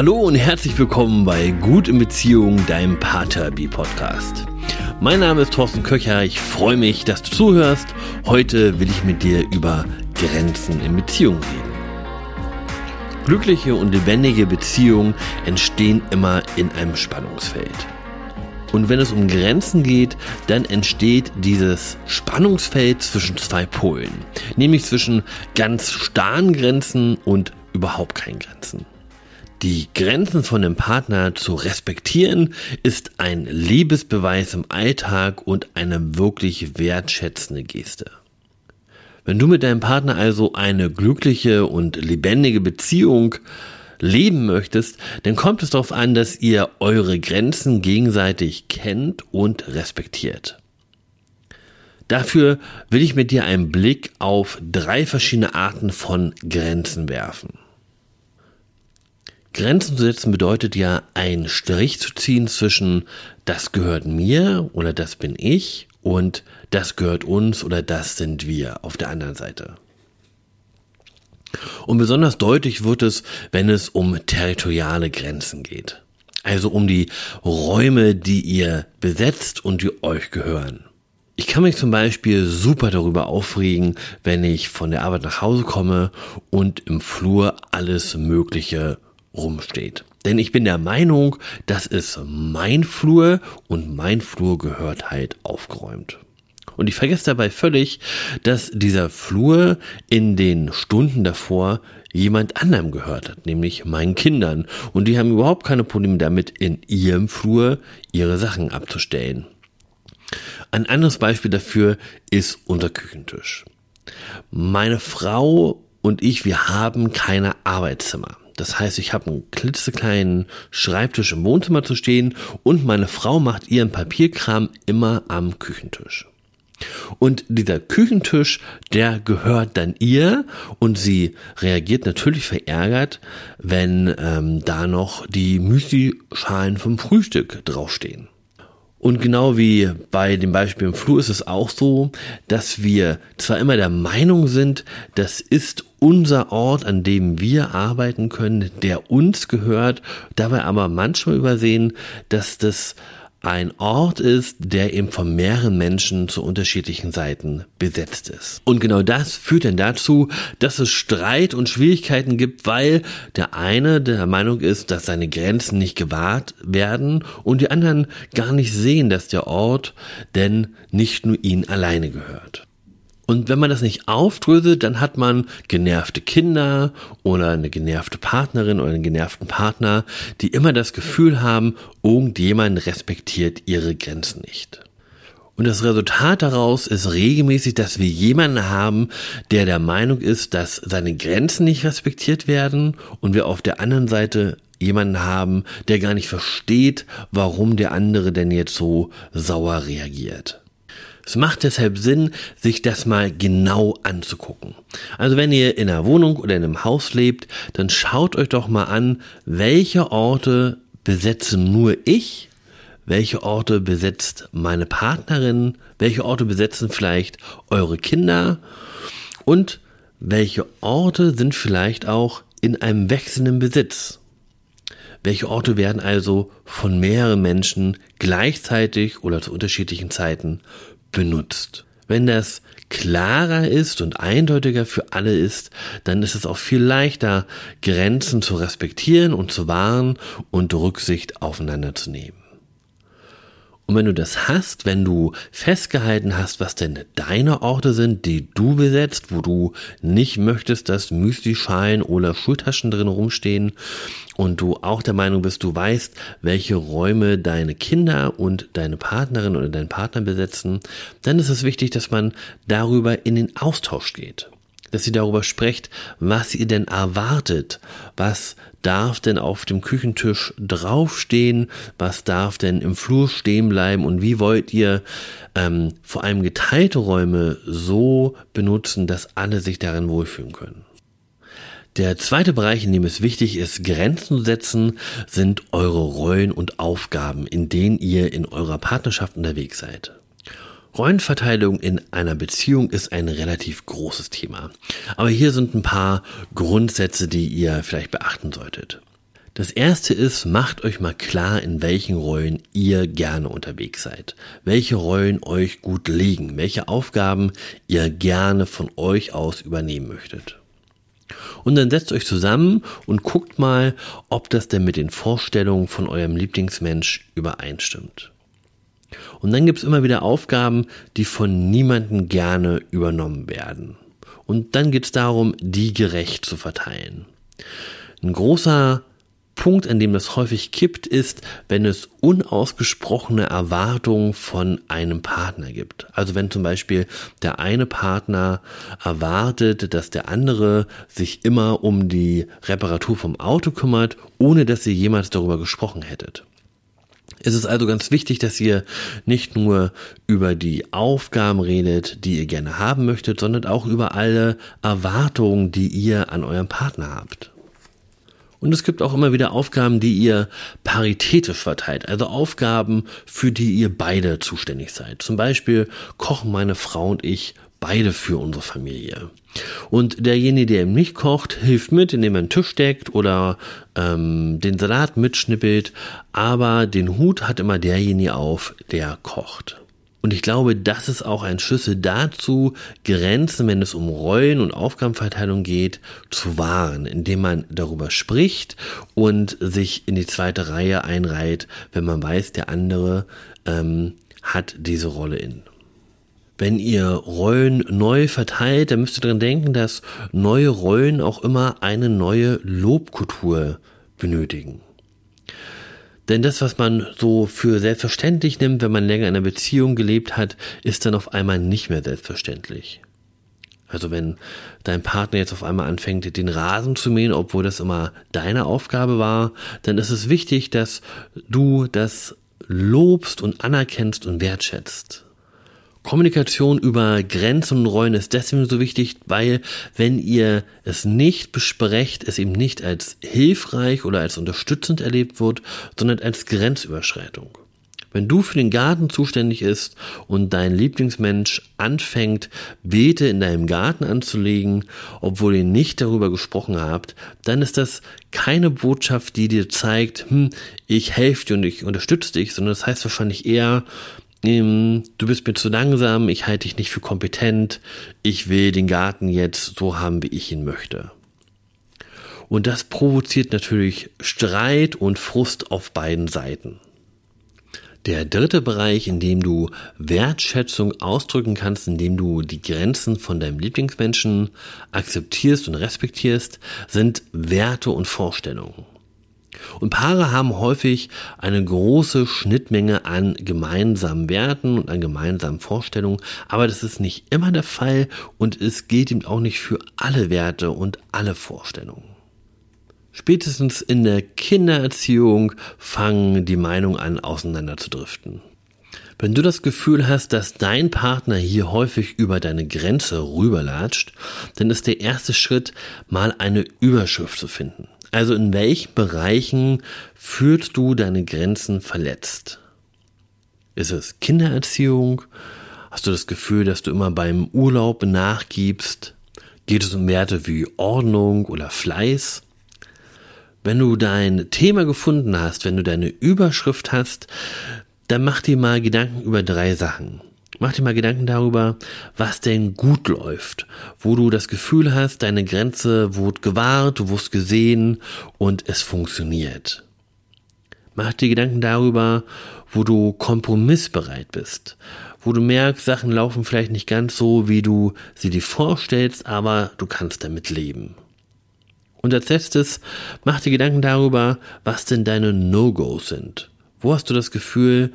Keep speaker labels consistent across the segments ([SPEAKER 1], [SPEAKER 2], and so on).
[SPEAKER 1] Hallo und herzlich willkommen bei Gut in Beziehung, deinem Paterby-Podcast. Mein Name ist Thorsten Köcher, ich freue mich, dass du zuhörst. Heute will ich mit dir über Grenzen in Beziehungen reden. Glückliche und lebendige Beziehungen entstehen immer in einem Spannungsfeld. Und wenn es um Grenzen geht, dann entsteht dieses Spannungsfeld zwischen zwei Polen, nämlich zwischen ganz starren Grenzen und überhaupt keinen Grenzen. Die Grenzen von dem Partner zu respektieren ist ein Liebesbeweis im Alltag und eine wirklich wertschätzende Geste. Wenn du mit deinem Partner also eine glückliche und lebendige Beziehung leben möchtest, dann kommt es darauf an, dass ihr eure Grenzen gegenseitig kennt und respektiert. Dafür will ich mit dir einen Blick auf drei verschiedene Arten von Grenzen werfen. Grenzen zu setzen bedeutet ja, einen Strich zu ziehen zwischen das gehört mir oder das bin ich und das gehört uns oder das sind wir auf der anderen Seite. Und besonders deutlich wird es, wenn es um territoriale Grenzen geht. Also um die Räume, die ihr besetzt und die euch gehören. Ich kann mich zum Beispiel super darüber aufregen, wenn ich von der Arbeit nach Hause komme und im Flur alles Mögliche rumsteht. Denn ich bin der Meinung, das ist mein Flur und mein Flur gehört halt aufgeräumt. Und ich vergesse dabei völlig, dass dieser Flur in den Stunden davor jemand anderem gehört hat, nämlich meinen Kindern. Und die haben überhaupt keine Probleme damit, in ihrem Flur ihre Sachen abzustellen. Ein anderes Beispiel dafür ist unser Küchentisch. Meine Frau und ich, wir haben keine Arbeitszimmer. Das heißt, ich habe einen klitzekleinen Schreibtisch im Wohnzimmer zu stehen und meine Frau macht ihren Papierkram immer am Küchentisch. Und dieser Küchentisch, der gehört dann ihr und sie reagiert natürlich verärgert, wenn ähm, da noch die Müsli-Schalen vom Frühstück draufstehen. Und genau wie bei dem Beispiel im Flur ist es auch so, dass wir zwar immer der Meinung sind, das ist unser Ort, an dem wir arbeiten können, der uns gehört, dabei aber manchmal übersehen, dass das ein Ort ist, der eben von mehreren Menschen zu unterschiedlichen Seiten besetzt ist. Und genau das führt dann dazu, dass es Streit und Schwierigkeiten gibt, weil der eine der Meinung ist, dass seine Grenzen nicht gewahrt werden und die anderen gar nicht sehen, dass der Ort denn nicht nur ihn alleine gehört. Und wenn man das nicht aufdröselt, dann hat man genervte Kinder oder eine genervte Partnerin oder einen genervten Partner, die immer das Gefühl haben, irgendjemand respektiert ihre Grenzen nicht. Und das Resultat daraus ist regelmäßig, dass wir jemanden haben, der der Meinung ist, dass seine Grenzen nicht respektiert werden und wir auf der anderen Seite jemanden haben, der gar nicht versteht, warum der andere denn jetzt so sauer reagiert. Es macht deshalb Sinn, sich das mal genau anzugucken. Also wenn ihr in einer Wohnung oder in einem Haus lebt, dann schaut euch doch mal an, welche Orte besetze nur ich, welche Orte besetzt meine Partnerin, welche Orte besetzen vielleicht eure Kinder und welche Orte sind vielleicht auch in einem wechselnden Besitz. Welche Orte werden also von mehreren Menschen gleichzeitig oder zu unterschiedlichen Zeiten benutzt. Wenn das klarer ist und eindeutiger für alle ist, dann ist es auch viel leichter, Grenzen zu respektieren und zu wahren und Rücksicht aufeinander zu nehmen. Und wenn du das hast, wenn du festgehalten hast, was denn deine Orte sind, die du besetzt, wo du nicht möchtest, dass Müslischalen oder Schultaschen drin rumstehen und du auch der Meinung bist, du weißt, welche Räume deine Kinder und deine Partnerin oder dein Partner besetzen, dann ist es wichtig, dass man darüber in den Austausch geht dass sie darüber sprecht, was ihr denn erwartet, was darf denn auf dem Küchentisch draufstehen, was darf denn im Flur stehen bleiben und wie wollt ihr ähm, vor allem geteilte Räume so benutzen, dass alle sich darin wohlfühlen können. Der zweite Bereich, in dem es wichtig ist, Grenzen zu setzen, sind eure Rollen und Aufgaben, in denen ihr in eurer Partnerschaft unterwegs seid. Rollenverteilung in einer Beziehung ist ein relativ großes Thema. Aber hier sind ein paar Grundsätze, die ihr vielleicht beachten solltet. Das erste ist, macht euch mal klar, in welchen Rollen ihr gerne unterwegs seid. Welche Rollen euch gut liegen. Welche Aufgaben ihr gerne von euch aus übernehmen möchtet. Und dann setzt euch zusammen und guckt mal, ob das denn mit den Vorstellungen von eurem Lieblingsmensch übereinstimmt. Und dann gibt's immer wieder Aufgaben, die von niemandem gerne übernommen werden. Und dann geht's darum, die gerecht zu verteilen. Ein großer Punkt, an dem das häufig kippt, ist, wenn es unausgesprochene Erwartungen von einem Partner gibt. Also wenn zum Beispiel der eine Partner erwartet, dass der andere sich immer um die Reparatur vom Auto kümmert, ohne dass ihr jemals darüber gesprochen hättet. Es ist also ganz wichtig, dass ihr nicht nur über die Aufgaben redet, die ihr gerne haben möchtet, sondern auch über alle Erwartungen, die ihr an eurem Partner habt. Und es gibt auch immer wieder Aufgaben, die ihr paritätisch verteilt, also Aufgaben, für die ihr beide zuständig seid. Zum Beispiel kochen meine Frau und ich beide für unsere Familie. Und derjenige, der ihm nicht kocht, hilft mit, indem er einen Tisch deckt oder ähm, den Salat mitschnippelt, aber den Hut hat immer derjenige auf, der kocht. Und ich glaube, das ist auch ein Schlüssel dazu, Grenzen, wenn es um Rollen und Aufgabenverteilung geht, zu wahren, indem man darüber spricht und sich in die zweite Reihe einreiht, wenn man weiß, der andere ähm, hat diese Rolle in. Wenn ihr Rollen neu verteilt, dann müsst ihr daran denken, dass neue Rollen auch immer eine neue Lobkultur benötigen. Denn das, was man so für selbstverständlich nimmt, wenn man länger in einer Beziehung gelebt hat, ist dann auf einmal nicht mehr selbstverständlich. Also wenn dein Partner jetzt auf einmal anfängt, den Rasen zu mähen, obwohl das immer deine Aufgabe war, dann ist es wichtig, dass du das lobst und anerkennst und wertschätzt. Kommunikation über Grenzen und Rollen ist deswegen so wichtig, weil wenn ihr es nicht besprecht, es eben nicht als hilfreich oder als unterstützend erlebt wird, sondern als Grenzüberschreitung. Wenn du für den Garten zuständig ist und dein Lieblingsmensch anfängt, Beete in deinem Garten anzulegen, obwohl ihr nicht darüber gesprochen habt, dann ist das keine Botschaft, die dir zeigt, hm, ich helfe dir und ich unterstütze dich, sondern das heißt wahrscheinlich eher, du bist mir zu langsam, ich halte dich nicht für kompetent, ich will den Garten jetzt so haben, wie ich ihn möchte. Und das provoziert natürlich Streit und Frust auf beiden Seiten. Der dritte Bereich, in dem du Wertschätzung ausdrücken kannst, in dem du die Grenzen von deinem Lieblingsmenschen akzeptierst und respektierst, sind Werte und Vorstellungen. Und Paare haben häufig eine große Schnittmenge an gemeinsamen Werten und an gemeinsamen Vorstellungen, aber das ist nicht immer der Fall und es gilt eben auch nicht für alle Werte und alle Vorstellungen. Spätestens in der Kindererziehung fangen die Meinungen an, auseinanderzudriften. Wenn du das Gefühl hast, dass dein Partner hier häufig über deine Grenze rüberlatscht, dann ist der erste Schritt, mal eine Überschrift zu finden. Also in welchen Bereichen fühlst du deine Grenzen verletzt? Ist es Kindererziehung? Hast du das Gefühl, dass du immer beim Urlaub nachgibst? Geht es um Werte wie Ordnung oder Fleiß? Wenn du dein Thema gefunden hast, wenn du deine Überschrift hast, dann mach dir mal Gedanken über drei Sachen. Mach dir mal Gedanken darüber, was denn gut läuft, wo du das Gefühl hast, deine Grenze wurde gewahrt, du wurdest gesehen und es funktioniert. Mach dir Gedanken darüber, wo du kompromissbereit bist, wo du merkst, Sachen laufen vielleicht nicht ganz so, wie du sie dir vorstellst, aber du kannst damit leben. Und als letztes, mach dir Gedanken darüber, was denn deine No-Gos sind. Wo hast du das Gefühl,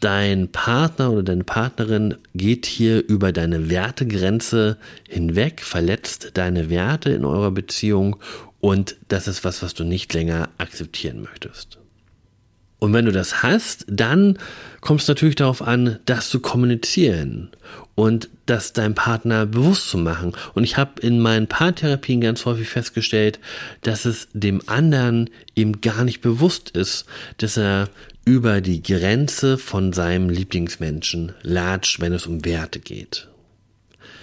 [SPEAKER 1] dein Partner oder deine Partnerin geht hier über deine Wertegrenze hinweg, verletzt deine Werte in eurer Beziehung und das ist was, was du nicht länger akzeptieren möchtest. Und wenn du das hast, dann kommt es natürlich darauf an, das zu kommunizieren und das deinem Partner bewusst zu machen. Und ich habe in meinen Paartherapien ganz häufig festgestellt, dass es dem anderen eben gar nicht bewusst ist, dass er über die Grenze von seinem Lieblingsmenschen latscht, wenn es um Werte geht.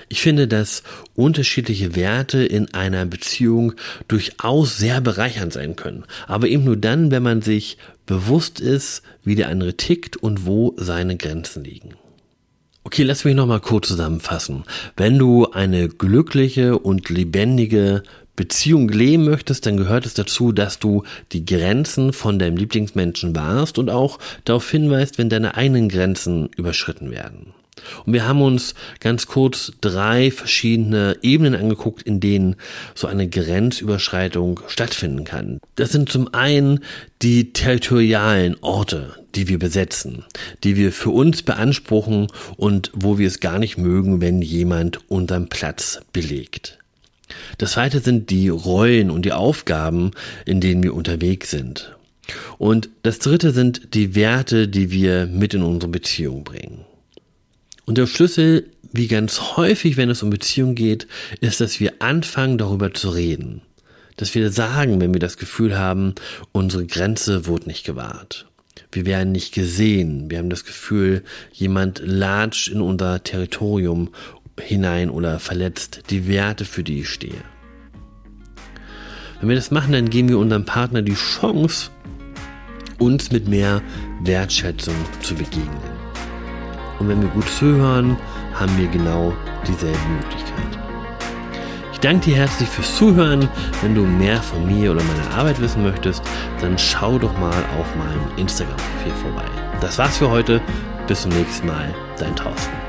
[SPEAKER 1] Ich finde, dass unterschiedliche Werte in einer Beziehung durchaus sehr bereichernd sein können. Aber eben nur dann, wenn man sich bewusst ist, wie der andere tickt und wo seine Grenzen liegen. Okay, lass mich nochmal kurz zusammenfassen. Wenn du eine glückliche und lebendige Beziehung leben möchtest, dann gehört es dazu, dass du die Grenzen von deinem Lieblingsmenschen wahrst und auch darauf hinweist, wenn deine eigenen Grenzen überschritten werden. Und wir haben uns ganz kurz drei verschiedene Ebenen angeguckt, in denen so eine Grenzüberschreitung stattfinden kann. Das sind zum einen die territorialen Orte, die wir besetzen, die wir für uns beanspruchen und wo wir es gar nicht mögen, wenn jemand unseren Platz belegt. Das zweite sind die Rollen und die Aufgaben, in denen wir unterwegs sind. Und das dritte sind die Werte, die wir mit in unsere Beziehung bringen. Und der Schlüssel, wie ganz häufig, wenn es um Beziehung geht, ist, dass wir anfangen, darüber zu reden. Dass wir sagen, wenn wir das Gefühl haben, unsere Grenze wurde nicht gewahrt. Wir werden nicht gesehen. Wir haben das Gefühl, jemand latscht in unser Territorium hinein oder verletzt die Werte, für die ich stehe. Wenn wir das machen, dann geben wir unserem Partner die Chance, uns mit mehr Wertschätzung zu begegnen. Und wenn wir gut zuhören, haben wir genau dieselbe Möglichkeit. Ich danke dir herzlich fürs Zuhören. Wenn du mehr von mir oder meiner Arbeit wissen möchtest, dann schau doch mal auf meinem Instagram-Profil vorbei. Das war's für heute. Bis zum nächsten Mal. Dein Thorsten.